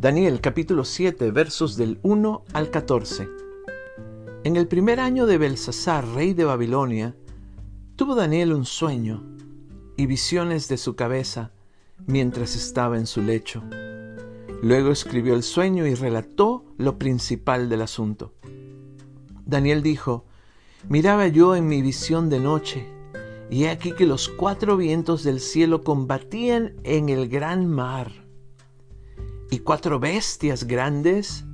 Daniel capítulo 7 versos del 1 al 14. En el primer año de Belsasar, rey de Babilonia, tuvo Daniel un sueño y visiones de su cabeza mientras estaba en su lecho. Luego escribió el sueño y relató lo principal del asunto. Daniel dijo, Miraba yo en mi visión de noche, y he aquí que los cuatro vientos del cielo combatían en el gran mar y cuatro bestias grandes,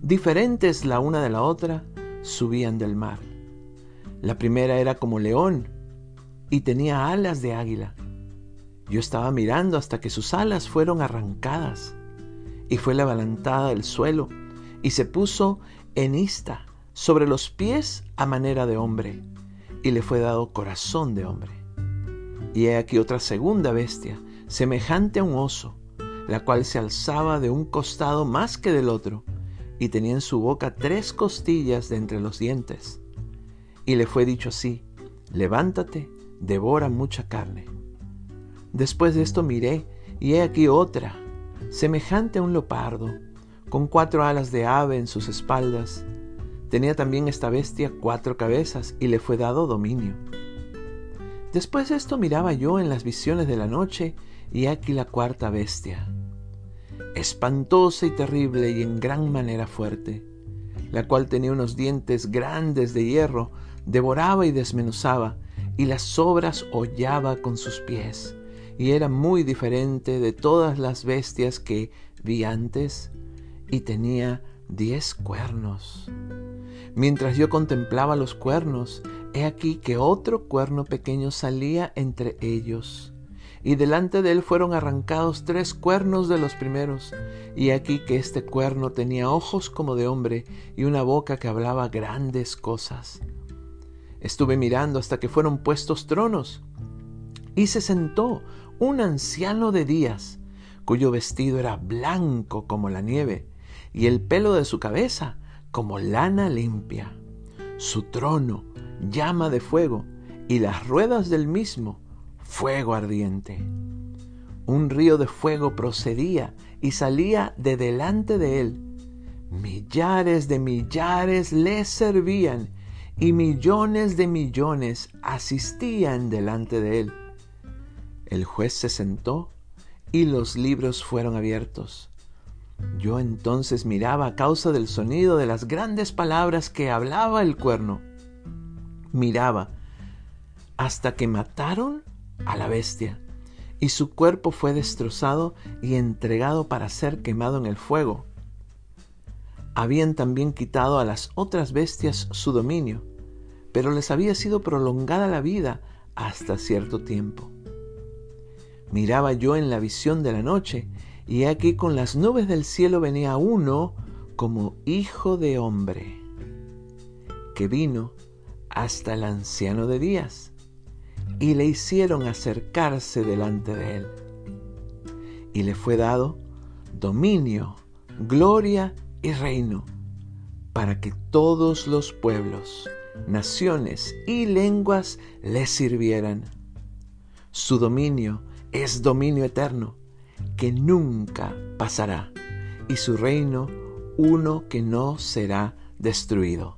diferentes la una de la otra, subían del mar. La primera era como león y tenía alas de águila. Yo estaba mirando hasta que sus alas fueron arrancadas y fue levantada del suelo y se puso en ista sobre los pies a manera de hombre y le fue dado corazón de hombre. Y he aquí otra segunda bestia, semejante a un oso, la cual se alzaba de un costado más que del otro, y tenía en su boca tres costillas de entre los dientes. Y le fue dicho así, levántate, devora mucha carne. Después de esto miré, y he aquí otra, semejante a un leopardo, con cuatro alas de ave en sus espaldas. Tenía también esta bestia cuatro cabezas, y le fue dado dominio. Después de esto miraba yo en las visiones de la noche, y aquí la cuarta bestia, espantosa y terrible y en gran manera fuerte, la cual tenía unos dientes grandes de hierro, devoraba y desmenuzaba, y las sobras hollaba con sus pies, y era muy diferente de todas las bestias que vi antes, y tenía diez cuernos. Mientras yo contemplaba los cuernos, he aquí que otro cuerno pequeño salía entre ellos. Y delante de él fueron arrancados tres cuernos de los primeros, y aquí que este cuerno tenía ojos como de hombre y una boca que hablaba grandes cosas. Estuve mirando hasta que fueron puestos tronos, y se sentó un anciano de días, cuyo vestido era blanco como la nieve, y el pelo de su cabeza como lana limpia. Su trono llama de fuego, y las ruedas del mismo fuego ardiente. Un río de fuego procedía y salía de delante de él. Millares de millares le servían y millones de millones asistían delante de él. El juez se sentó y los libros fueron abiertos. Yo entonces miraba a causa del sonido de las grandes palabras que hablaba el cuerno. Miraba hasta que mataron a la bestia, y su cuerpo fue destrozado y entregado para ser quemado en el fuego. Habían también quitado a las otras bestias su dominio, pero les había sido prolongada la vida hasta cierto tiempo. Miraba yo en la visión de la noche, y aquí con las nubes del cielo venía uno como hijo de hombre, que vino hasta el anciano de días y le hicieron acercarse delante de él. Y le fue dado dominio, gloria y reino, para que todos los pueblos, naciones y lenguas le sirvieran. Su dominio es dominio eterno, que nunca pasará, y su reino uno que no será destruido.